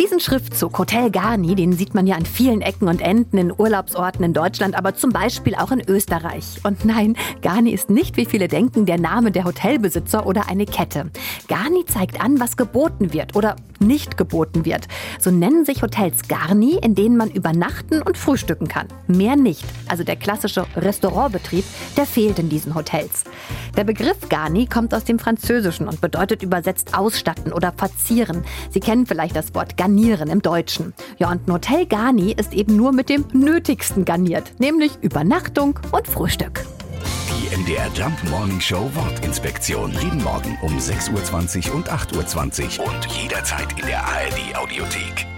Diesen Schriftzug Hotel Garni, den sieht man ja an vielen Ecken und Enden in Urlaubsorten in Deutschland, aber zum Beispiel auch in Österreich. Und nein, Garni ist nicht, wie viele denken, der Name der Hotelbesitzer oder eine Kette. Garni zeigt an, was geboten wird oder nicht geboten wird. So nennen sich Hotels Garni, in denen man übernachten und frühstücken kann. Mehr nicht. Also der klassische Restaurantbetrieb, der fehlt in diesen Hotels. Der Begriff Garni kommt aus dem Französischen und bedeutet übersetzt ausstatten oder verzieren. Sie kennen vielleicht das Wort garnieren im Deutschen. Ja, und ein Hotel Garni ist eben nur mit dem Nötigsten garniert, nämlich Übernachtung und Frühstück. Die MDR Jump Morning Show Wortinspektion. Jeden Morgen um 6.20 Uhr und 8.20 Uhr und jederzeit in der ARD Audiothek.